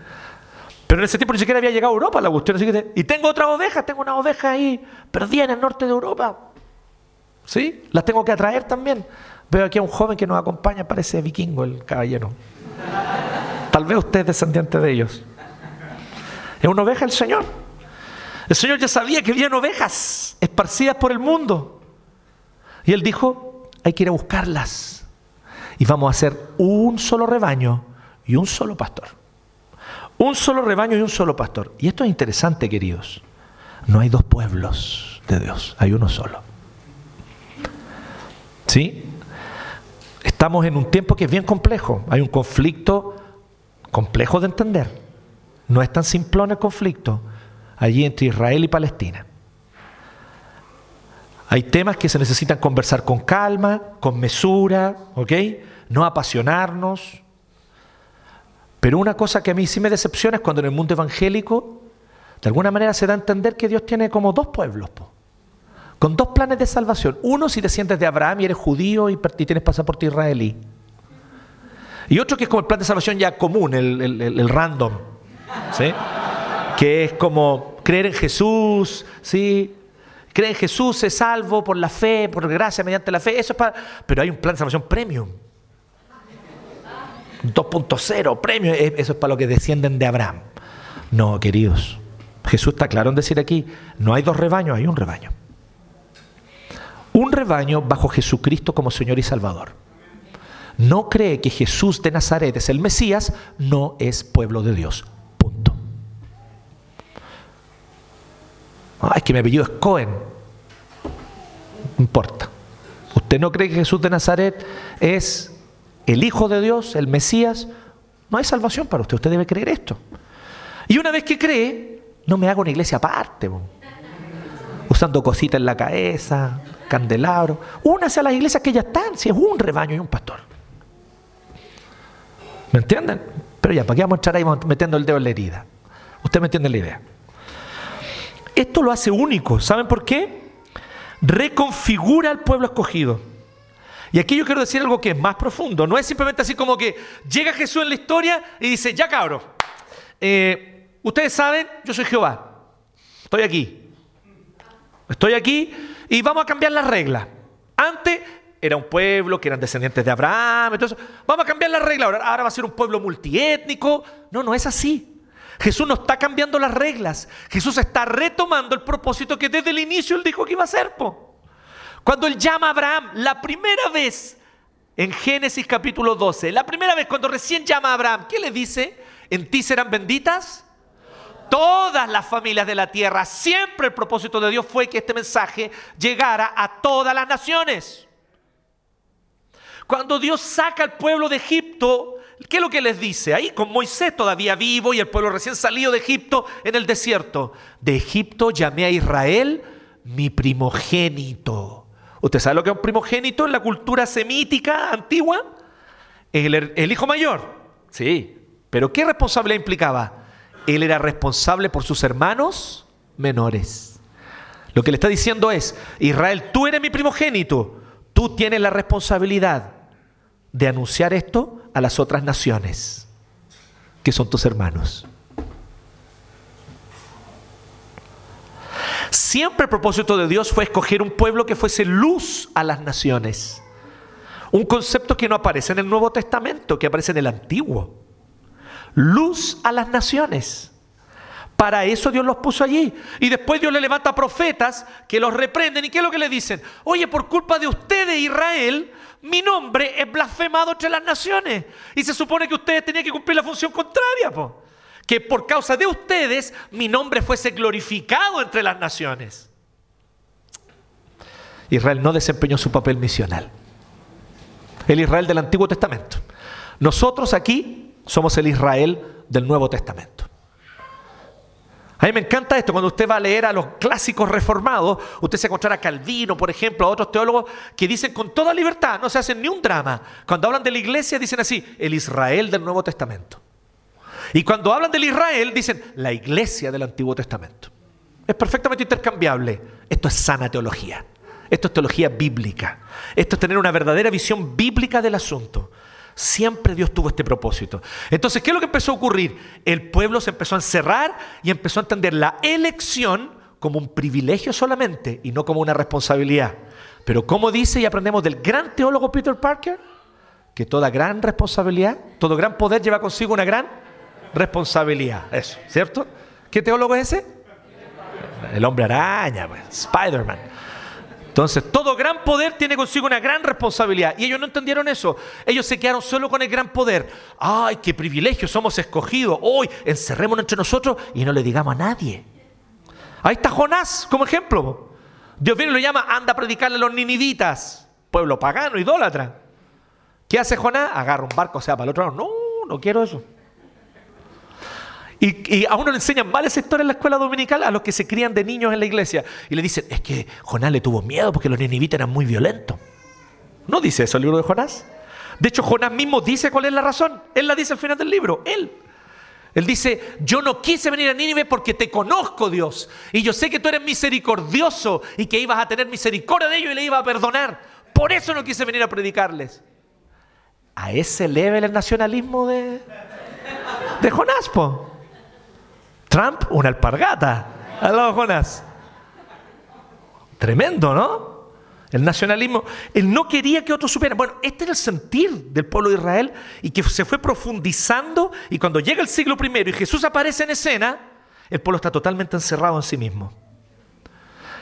Pero en ese tiempo ni siquiera había llegado a Europa la cuestión. Y tengo otras ovejas, tengo una oveja ahí perdida en el norte de Europa. ¿Sí? Las tengo que atraer también. Veo aquí a un joven que nos acompaña, parece vikingo el caballero. Tal vez usted es descendiente de ellos. Es una oveja el Señor. El Señor ya sabía que habían ovejas esparcidas por el mundo. Y Él dijo, hay que ir a buscarlas. Y vamos a hacer un solo rebaño y un solo pastor. Un solo rebaño y un solo pastor. Y esto es interesante, queridos. No hay dos pueblos de Dios, hay uno solo. ¿Sí? Estamos en un tiempo que es bien complejo. Hay un conflicto complejo de entender. No es tan simplón el conflicto allí entre Israel y Palestina. Hay temas que se necesitan conversar con calma, con mesura, ¿ok? No apasionarnos. Pero una cosa que a mí sí me decepciona es cuando en el mundo evangélico, de alguna manera se da a entender que Dios tiene como dos pueblos, con dos planes de salvación. Uno si desciendes de Abraham y eres judío y, tienes pasaporte israelí. Y otro que es como el plan de salvación ya común, el random. ¿sí? Que es como creer en Jesús, ¿sí? Creer en Jesús es salvo por la fe, por gracia mediante la fe. Eso es para. Pero hay un plan de salvación premium. 2.0, premium. Eso es para los que descienden de Abraham. No, queridos. Jesús está claro en decir aquí, no hay dos rebaños, hay un rebaño. Un rebaño bajo Jesucristo como Señor y Salvador. No cree que Jesús de Nazaret es el Mesías, no es pueblo de Dios. Punto. Es que mi apellido es Cohen. No importa. ¿Usted no cree que Jesús de Nazaret es el Hijo de Dios, el Mesías? No hay salvación para usted. Usted debe creer esto. Y una vez que cree, no me haga una iglesia aparte, usando cositas en la cabeza, candelabro. Únase a las iglesias que ya están, si es un rebaño y un pastor. ¿Me entienden? Pero ya, ¿para qué vamos a estar ahí metiendo el dedo en la herida? Usted me entiende la idea. Esto lo hace único. ¿Saben por qué? Reconfigura al pueblo escogido. Y aquí yo quiero decir algo que es más profundo. No es simplemente así como que llega Jesús en la historia y dice, ya cabro, eh, Ustedes saben, yo soy Jehová. Estoy aquí. Estoy aquí y vamos a cambiar las reglas. Antes era un pueblo que eran descendientes de Abraham. Entonces, vamos a cambiar las reglas. Ahora, ahora va a ser un pueblo multiétnico. No, no es así. Jesús no está cambiando las reglas. Jesús está retomando el propósito que desde el inicio él dijo que iba a hacer. Cuando él llama a Abraham, la primera vez en Génesis capítulo 12, la primera vez cuando recién llama a Abraham, ¿qué le dice? En ti serán benditas todas las familias de la tierra. Siempre el propósito de Dios fue que este mensaje llegara a todas las naciones. Cuando Dios saca al pueblo de Egipto, ¿qué es lo que les dice? Ahí con Moisés todavía vivo y el pueblo recién salido de Egipto en el desierto. De Egipto llamé a Israel mi primogénito. ¿Usted sabe lo que es un primogénito en la cultura semítica antigua? El, el hijo mayor. Sí. Pero ¿qué responsabilidad implicaba? él era responsable por sus hermanos menores. Lo que le está diciendo es, Israel, tú eres mi primogénito, tú tienes la responsabilidad de anunciar esto a las otras naciones, que son tus hermanos. Siempre el propósito de Dios fue escoger un pueblo que fuese luz a las naciones. Un concepto que no aparece en el Nuevo Testamento, que aparece en el Antiguo luz a las naciones. Para eso Dios los puso allí. Y después Dios le levanta profetas que los reprenden. ¿Y qué es lo que le dicen? Oye, por culpa de ustedes, Israel, mi nombre es blasfemado entre las naciones. Y se supone que ustedes tenían que cumplir la función contraria. Que por causa de ustedes mi nombre fuese glorificado entre las naciones. Israel no desempeñó su papel misional. El Israel del Antiguo Testamento. Nosotros aquí somos el Israel del Nuevo Testamento. A mí me encanta esto, cuando usted va a leer a los clásicos reformados, usted se encontrará a Calvino, por ejemplo, a otros teólogos que dicen con toda libertad, no se hacen ni un drama. Cuando hablan de la iglesia dicen así, el Israel del Nuevo Testamento. Y cuando hablan del Israel dicen la iglesia del Antiguo Testamento. Es perfectamente intercambiable. Esto es sana teología. Esto es teología bíblica. Esto es tener una verdadera visión bíblica del asunto. Siempre Dios tuvo este propósito. Entonces, ¿qué es lo que empezó a ocurrir? El pueblo se empezó a encerrar y empezó a entender la elección como un privilegio solamente y no como una responsabilidad. Pero como dice y aprendemos del gran teólogo Peter Parker, que toda gran responsabilidad, todo gran poder lleva consigo una gran responsabilidad. Eso, ¿cierto? ¿Qué teólogo es ese? El hombre araña, pues, Spider-Man. Entonces, todo gran poder tiene consigo una gran responsabilidad. Y ellos no entendieron eso. Ellos se quedaron solo con el gran poder. ¡Ay, qué privilegio! Somos escogidos. Hoy encerrémonos entre nosotros y no le digamos a nadie. Ahí está Jonás como ejemplo. Dios viene y lo llama, anda a predicarle a los ninivitas. Pueblo pagano, idólatra. ¿Qué hace Jonás? Agarra un barco, o sea, para el otro lado. No, no quiero eso. Y, a uno le enseñan mal esa historia en la escuela dominical a los que se crían de niños en la iglesia. Y le dicen, es que Jonás le tuvo miedo porque los ninivitas eran muy violentos. No dice eso el libro de Jonás. De hecho, Jonás mismo dice cuál es la razón. Él la dice al final del libro. Él. Él dice, yo no quise venir a Nínive porque te conozco, Dios. Y yo sé que tú eres misericordioso y que ibas a tener misericordia de ellos y le ibas a perdonar. Por eso no quise venir a predicarles. A ese level el nacionalismo de, de Jonás, po. Trump, una alpargata. Al Jonás. Tremendo, ¿no? El nacionalismo. Él no quería que otros supieran. Bueno, este era el sentir del pueblo de Israel y que se fue profundizando. Y cuando llega el siglo I y Jesús aparece en escena, el pueblo está totalmente encerrado en sí mismo.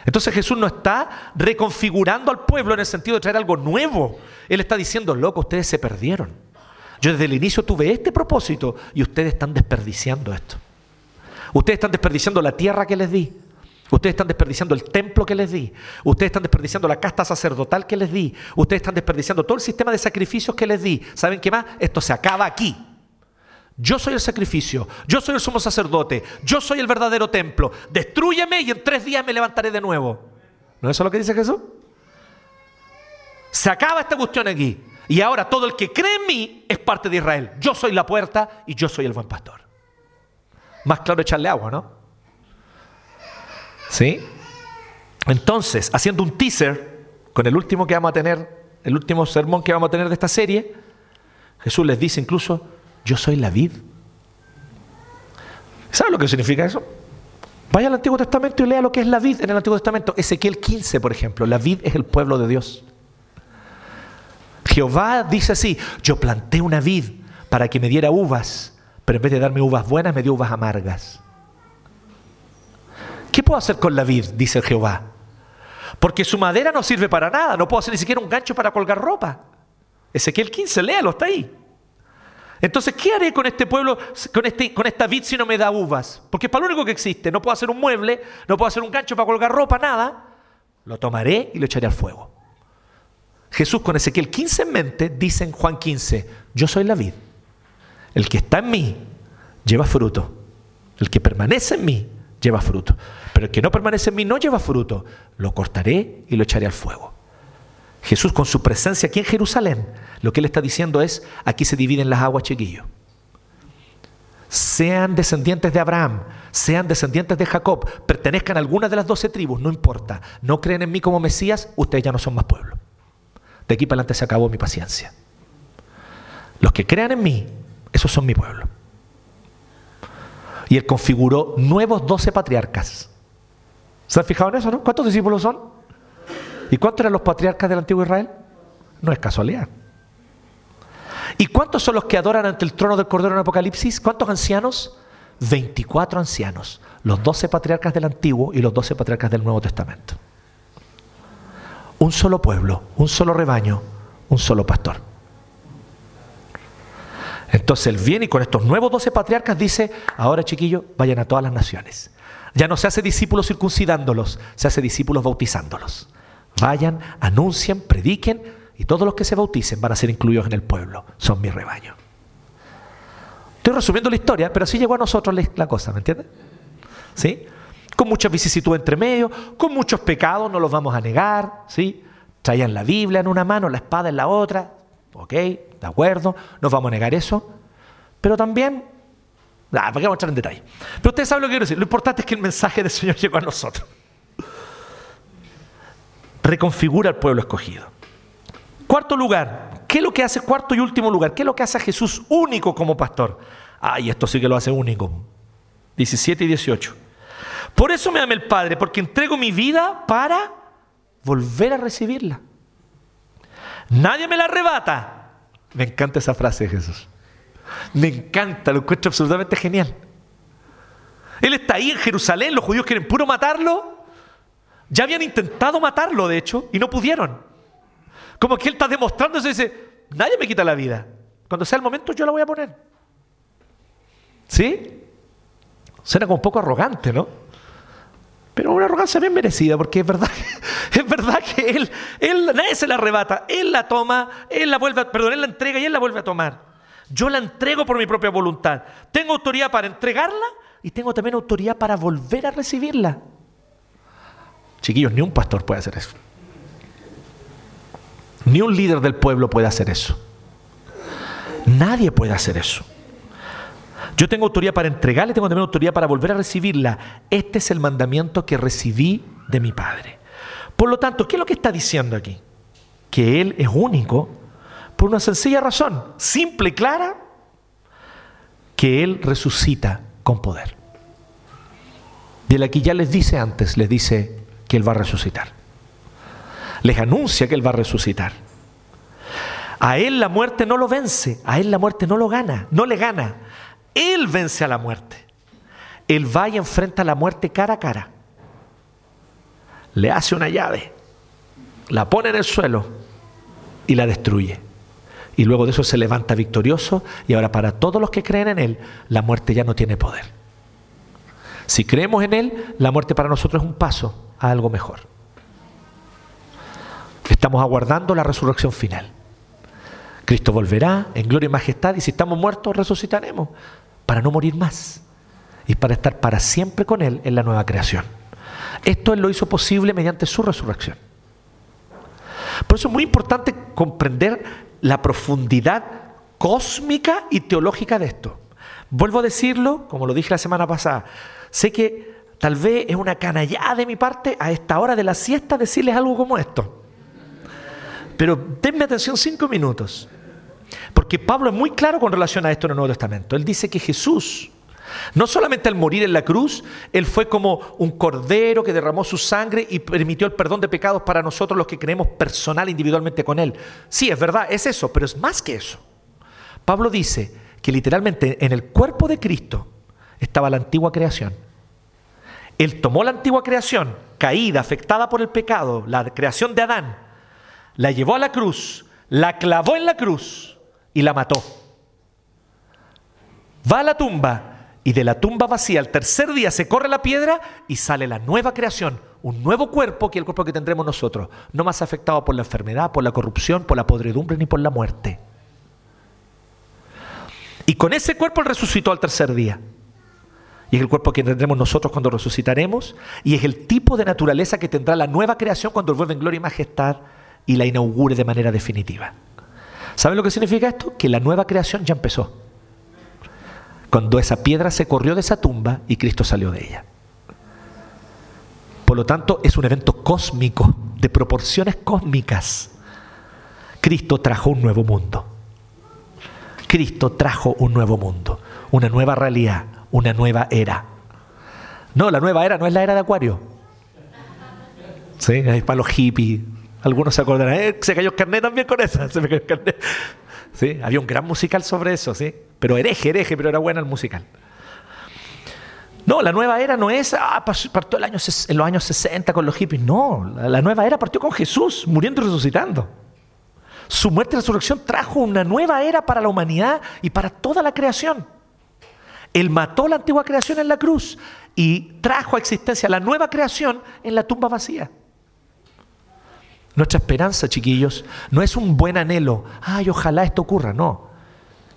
Entonces Jesús no está reconfigurando al pueblo en el sentido de traer algo nuevo. Él está diciendo, loco, ustedes se perdieron. Yo desde el inicio tuve este propósito y ustedes están desperdiciando esto. Ustedes están desperdiciando la tierra que les di. Ustedes están desperdiciando el templo que les di. Ustedes están desperdiciando la casta sacerdotal que les di. Ustedes están desperdiciando todo el sistema de sacrificios que les di. ¿Saben qué más? Esto se acaba aquí. Yo soy el sacrificio, yo soy el sumo sacerdote, yo soy el verdadero templo. Destrúyeme y en tres días me levantaré de nuevo. ¿No es eso lo que dice Jesús? Se acaba esta cuestión aquí. Y ahora todo el que cree en mí es parte de Israel. Yo soy la puerta y yo soy el buen pastor. Más claro echarle agua, ¿no? ¿Sí? Entonces, haciendo un teaser con el último que vamos a tener, el último sermón que vamos a tener de esta serie, Jesús les dice incluso, yo soy la vid. ¿Sabe lo que significa eso? Vaya al Antiguo Testamento y lea lo que es la vid en el Antiguo Testamento. Ezequiel 15, por ejemplo, la vid es el pueblo de Dios. Jehová dice así, yo planté una vid para que me diera uvas, pero en vez de darme uvas buenas, me dio uvas amargas. ¿Qué puedo hacer con la vid? Dice Jehová. Porque su madera no sirve para nada, no puedo hacer ni siquiera un gancho para colgar ropa. Ezequiel 15, léalo, está ahí. Entonces, ¿qué haré con este pueblo, con, este, con esta vid si no me da uvas? Porque es para lo único que existe. No puedo hacer un mueble, no puedo hacer un gancho para colgar ropa, nada. Lo tomaré y lo echaré al fuego. Jesús con Ezequiel 15 en mente dice en Juan 15, yo soy la vid. El que está en mí lleva fruto. El que permanece en mí lleva fruto. Pero el que no permanece en mí no lleva fruto. Lo cortaré y lo echaré al fuego. Jesús con su presencia aquí en Jerusalén, lo que él está diciendo es, aquí se dividen las aguas, chiquillos. Sean descendientes de Abraham, sean descendientes de Jacob, pertenezcan a alguna de las doce tribus, no importa. No creen en mí como Mesías, ustedes ya no son más pueblo. De aquí para adelante se acabó mi paciencia. Los que crean en mí, esos son mi pueblo. Y él configuró nuevos doce patriarcas. ¿Se han fijado en eso, no? ¿Cuántos discípulos son? ¿Y cuántos eran los patriarcas del antiguo Israel? No es casualidad. ¿Y cuántos son los que adoran ante el trono del Cordero en Apocalipsis? ¿Cuántos ancianos? 24 ancianos, los 12 patriarcas del Antiguo y los 12 patriarcas del Nuevo Testamento. Un solo pueblo, un solo rebaño, un solo pastor. Entonces él viene y con estos nuevos 12 patriarcas dice, ahora chiquillos, vayan a todas las naciones. Ya no se hace discípulos circuncidándolos, se hace discípulos bautizándolos. Vayan, anuncien, prediquen y todos los que se bauticen van a ser incluidos en el pueblo. Son mi rebaño. Estoy resumiendo la historia, pero así llegó a nosotros la cosa, ¿me entiendes? ¿Sí? Con muchas vicisitudes entre medio, con muchos pecados, no los vamos a negar, ¿sí? Traían la Biblia en una mano, la espada en la otra, ok, de acuerdo, no vamos a negar eso, pero también, ¿para qué vamos a entrar en detalle? Pero ustedes saben lo que quiero decir, lo importante es que el mensaje del Señor llegó a nosotros reconfigura al pueblo escogido. Cuarto lugar, ¿qué es lo que hace cuarto y último lugar? ¿Qué es lo que hace a Jesús único como pastor? Ay, esto sí que lo hace único. 17 y 18. Por eso me ama el Padre, porque entrego mi vida para volver a recibirla. Nadie me la arrebata. Me encanta esa frase de Jesús. Me encanta, lo encuentro absolutamente genial. Él está ahí en Jerusalén, los judíos quieren puro matarlo ya habían intentado matarlo, de hecho, y no pudieron. Como que él está demostrando y dice, nadie me quita la vida. Cuando sea el momento yo la voy a poner. ¿Sí? Suena como un poco arrogante, ¿no? Pero una arrogancia bien merecida, porque es verdad, es verdad que él, él, nadie se la arrebata, él la toma, él la vuelve, perdón, él la entrega y él la vuelve a tomar. Yo la entrego por mi propia voluntad. Tengo autoridad para entregarla y tengo también autoridad para volver a recibirla. Chiquillos, ni un pastor puede hacer eso. Ni un líder del pueblo puede hacer eso. Nadie puede hacer eso. Yo tengo autoridad para entregarle, tengo también autoridad para volver a recibirla. Este es el mandamiento que recibí de mi Padre. Por lo tanto, ¿qué es lo que está diciendo aquí? Que Él es único por una sencilla razón, simple y clara, que Él resucita con poder. De la que ya les dice antes, les dice, que Él va a resucitar. Les anuncia que Él va a resucitar. A Él la muerte no lo vence, a Él la muerte no lo gana, no le gana. Él vence a la muerte. Él va y enfrenta la muerte cara a cara. Le hace una llave, la pone en el suelo y la destruye. Y luego de eso se levanta victorioso y ahora para todos los que creen en Él, la muerte ya no tiene poder. Si creemos en Él, la muerte para nosotros es un paso a algo mejor. Estamos aguardando la resurrección final. Cristo volverá en gloria y majestad y si estamos muertos resucitaremos para no morir más y para estar para siempre con Él en la nueva creación. Esto Él lo hizo posible mediante su resurrección. Por eso es muy importante comprender la profundidad cósmica y teológica de esto. Vuelvo a decirlo, como lo dije la semana pasada, sé que tal vez es una canallada de mi parte a esta hora de la siesta decirles algo como esto. Pero denme atención cinco minutos. Porque Pablo es muy claro con relación a esto en el Nuevo Testamento. Él dice que Jesús, no solamente al morir en la cruz, Él fue como un cordero que derramó su sangre y permitió el perdón de pecados para nosotros los que creemos personal, individualmente con Él. Sí, es verdad, es eso, pero es más que eso. Pablo dice que literalmente en el cuerpo de Cristo estaba la antigua creación. Él tomó la antigua creación, caída, afectada por el pecado, la creación de Adán, la llevó a la cruz, la clavó en la cruz y la mató. Va a la tumba y de la tumba vacía al tercer día se corre la piedra y sale la nueva creación, un nuevo cuerpo que el cuerpo que tendremos nosotros, no más afectado por la enfermedad, por la corrupción, por la podredumbre ni por la muerte. Y con ese cuerpo él resucitó al tercer día. Y es el cuerpo que tendremos nosotros cuando resucitaremos. Y es el tipo de naturaleza que tendrá la nueva creación cuando vuelva en gloria y majestad y la inaugure de manera definitiva. ¿Saben lo que significa esto? Que la nueva creación ya empezó. Cuando esa piedra se corrió de esa tumba y Cristo salió de ella. Por lo tanto, es un evento cósmico, de proporciones cósmicas. Cristo trajo un nuevo mundo. Cristo trajo un nuevo mundo, una nueva realidad, una nueva era. No, la nueva era no es la era de Acuario. Sí, es para los hippies. Algunos se acordarán, eh, se cayó el carnet también con esa. Se me cayó el carnet. Había un gran musical sobre eso, sí. Pero hereje, hereje, pero era buena el musical. No, la nueva era no es, ah, partió el año, en los años 60 con los hippies. No, la nueva era partió con Jesús, muriendo y resucitando. Su muerte y resurrección trajo una nueva era para la humanidad y para toda la creación. Él mató la antigua creación en la cruz y trajo a existencia la nueva creación en la tumba vacía. Nuestra esperanza, chiquillos, no es un buen anhelo. Ay, ojalá esto ocurra. No.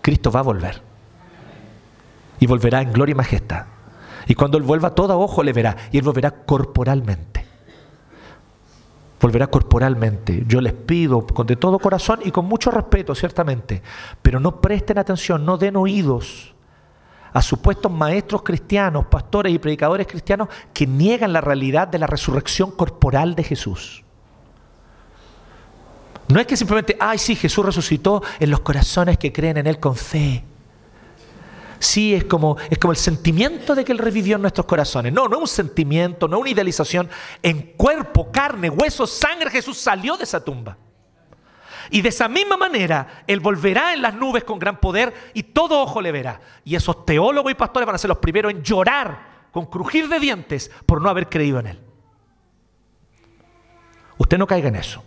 Cristo va a volver. Y volverá en gloria y majestad. Y cuando Él vuelva, todo ojo le verá. Y Él volverá corporalmente. Volverá corporalmente. Yo les pido con de todo corazón y con mucho respeto, ciertamente. Pero no presten atención, no den oídos a supuestos maestros cristianos, pastores y predicadores cristianos que niegan la realidad de la resurrección corporal de Jesús. No es que simplemente, ay, sí, Jesús resucitó en los corazones que creen en Él con fe. Sí, es como, es como el sentimiento de que Él revivió en nuestros corazones. No, no es un sentimiento, no es una idealización. En cuerpo, carne, hueso, sangre, Jesús salió de esa tumba. Y de esa misma manera, Él volverá en las nubes con gran poder y todo ojo le verá. Y esos teólogos y pastores van a ser los primeros en llorar con crujir de dientes por no haber creído en Él. Usted no caiga en eso.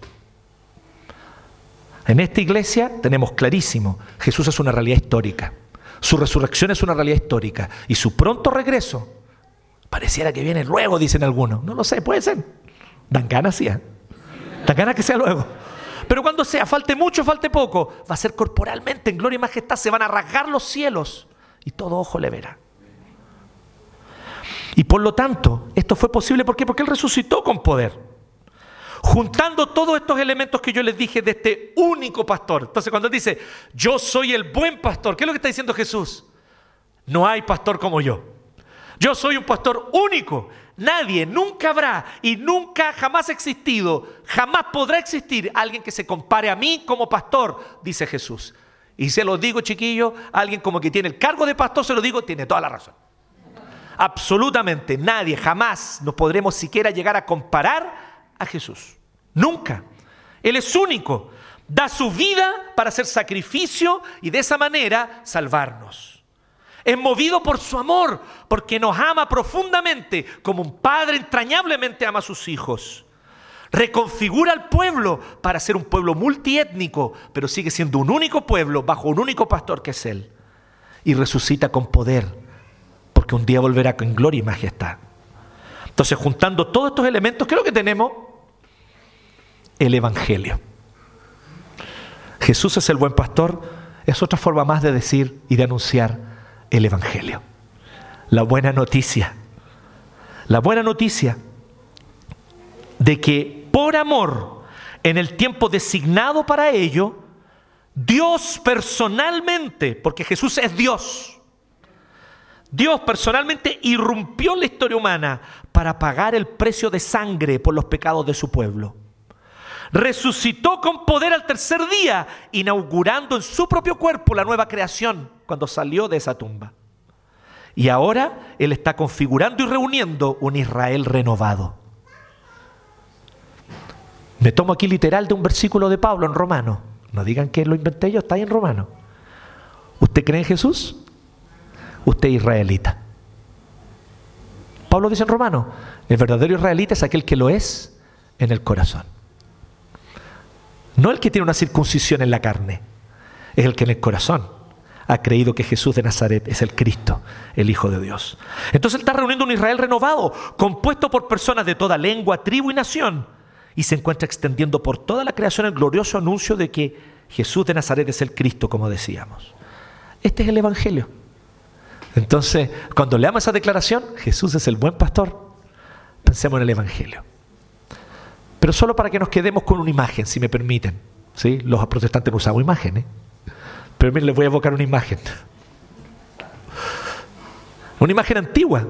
En esta iglesia tenemos clarísimo, Jesús es una realidad histórica. Su resurrección es una realidad histórica. Y su pronto regreso, pareciera que viene luego, dicen algunos. No lo sé, puede ser. Dan ganas, sí. ¿eh? Dan ganas que sea luego. Pero cuando sea, falte mucho, falte poco, va a ser corporalmente, en gloria y majestad, se van a rasgar los cielos y todo ojo le verá. Y por lo tanto, esto fue posible ¿por qué? porque Él resucitó con poder. Juntando todos estos elementos que yo les dije de este único pastor. Entonces cuando dice, yo soy el buen pastor, ¿qué es lo que está diciendo Jesús? No hay pastor como yo. Yo soy un pastor único. Nadie, nunca habrá y nunca jamás ha existido, jamás podrá existir alguien que se compare a mí como pastor, dice Jesús. Y se lo digo, chiquillo, alguien como que tiene el cargo de pastor, se lo digo, tiene toda la razón. Absolutamente nadie, jamás nos podremos siquiera llegar a comparar a Jesús. Nunca. Él es único. Da su vida para hacer sacrificio y de esa manera salvarnos. es movido por su amor, porque nos ama profundamente, como un padre entrañablemente ama a sus hijos. Reconfigura al pueblo para ser un pueblo multiétnico, pero sigue siendo un único pueblo bajo un único pastor que es Él. Y resucita con poder, porque un día volverá con gloria y majestad. Entonces, juntando todos estos elementos, ¿qué es lo que tenemos? El Evangelio. Jesús es el buen pastor, es otra forma más de decir y de anunciar el Evangelio. La buena noticia. La buena noticia de que por amor, en el tiempo designado para ello, Dios personalmente, porque Jesús es Dios, Dios personalmente irrumpió en la historia humana para pagar el precio de sangre por los pecados de su pueblo. Resucitó con poder al tercer día, inaugurando en su propio cuerpo la nueva creación cuando salió de esa tumba. Y ahora Él está configurando y reuniendo un Israel renovado. Me tomo aquí literal de un versículo de Pablo en Romano. No digan que lo inventé yo, está ahí en Romano. ¿Usted cree en Jesús? Usted es israelita. Pablo dice en Romano, el verdadero israelita es aquel que lo es en el corazón. No el que tiene una circuncisión en la carne, es el que en el corazón ha creído que Jesús de Nazaret es el Cristo, el Hijo de Dios. Entonces él está reuniendo un Israel renovado, compuesto por personas de toda lengua, tribu y nación, y se encuentra extendiendo por toda la creación el glorioso anuncio de que Jesús de Nazaret es el Cristo, como decíamos. Este es el Evangelio. Entonces, cuando leamos esa declaración, Jesús es el buen pastor, pensemos en el Evangelio. Pero solo para que nos quedemos con una imagen, si me permiten. ¿sí? Los protestantes no usamos imágenes. Pero miren, les voy a evocar una imagen. Una imagen antigua.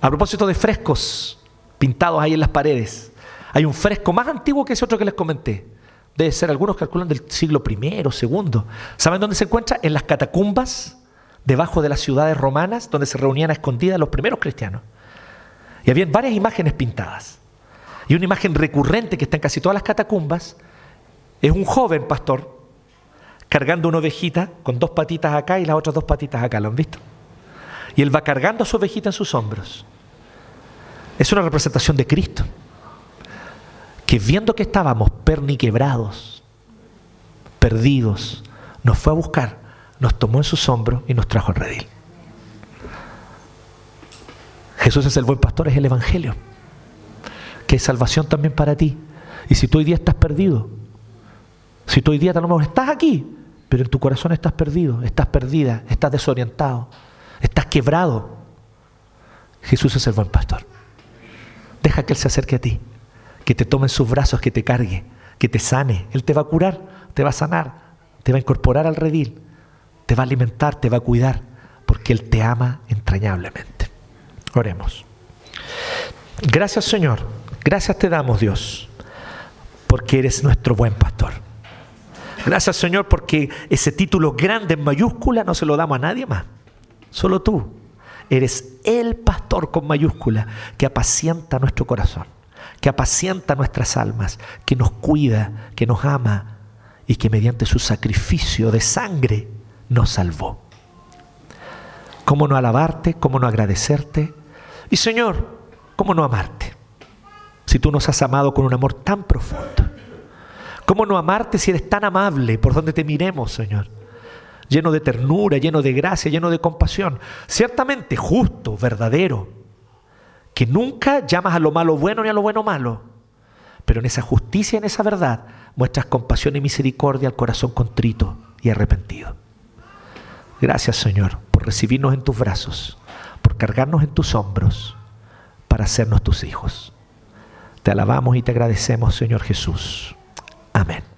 A propósito de frescos pintados ahí en las paredes. Hay un fresco más antiguo que ese otro que les comenté. Debe ser, algunos calculan del siglo I II. ¿Saben dónde se encuentra? En las catacumbas, debajo de las ciudades romanas, donde se reunían a escondidas los primeros cristianos. Y había varias imágenes pintadas. Y una imagen recurrente que está en casi todas las catacumbas es un joven pastor cargando una ovejita con dos patitas acá y las otras dos patitas acá, ¿lo han visto? Y él va cargando a su ovejita en sus hombros. Es una representación de Cristo, que viendo que estábamos perniquebrados, perdidos, nos fue a buscar, nos tomó en sus hombros y nos trajo al redil. Jesús es el buen pastor, es el Evangelio, que es salvación también para ti. Y si tú hoy día estás perdido, si tú hoy día a estás aquí, pero en tu corazón estás perdido, estás perdida, estás desorientado, estás quebrado. Jesús es el buen pastor. Deja que Él se acerque a ti, que te tome en sus brazos, que te cargue, que te sane. Él te va a curar, te va a sanar, te va a incorporar al redil, te va a alimentar, te va a cuidar, porque Él te ama entrañablemente. Oremos. Gracias Señor, gracias te damos Dios, porque eres nuestro buen pastor. Gracias Señor porque ese título grande en mayúscula no se lo damos a nadie más. Solo tú eres el pastor con mayúscula que apacienta nuestro corazón, que apacienta nuestras almas, que nos cuida, que nos ama y que mediante su sacrificio de sangre nos salvó. ¿Cómo no alabarte? ¿Cómo no agradecerte? Y Señor, ¿cómo no amarte? Si tú nos has amado con un amor tan profundo. ¿Cómo no amarte si eres tan amable por donde te miremos, Señor? Lleno de ternura, lleno de gracia, lleno de compasión. Ciertamente justo, verdadero. Que nunca llamas a lo malo bueno ni a lo bueno malo. Pero en esa justicia, en esa verdad, muestras compasión y misericordia al corazón contrito y arrepentido. Gracias, Señor, por recibirnos en tus brazos, por cargarnos en tus hombros, para hacernos tus hijos. Te alabamos y te agradecemos, Señor Jesús. Amén.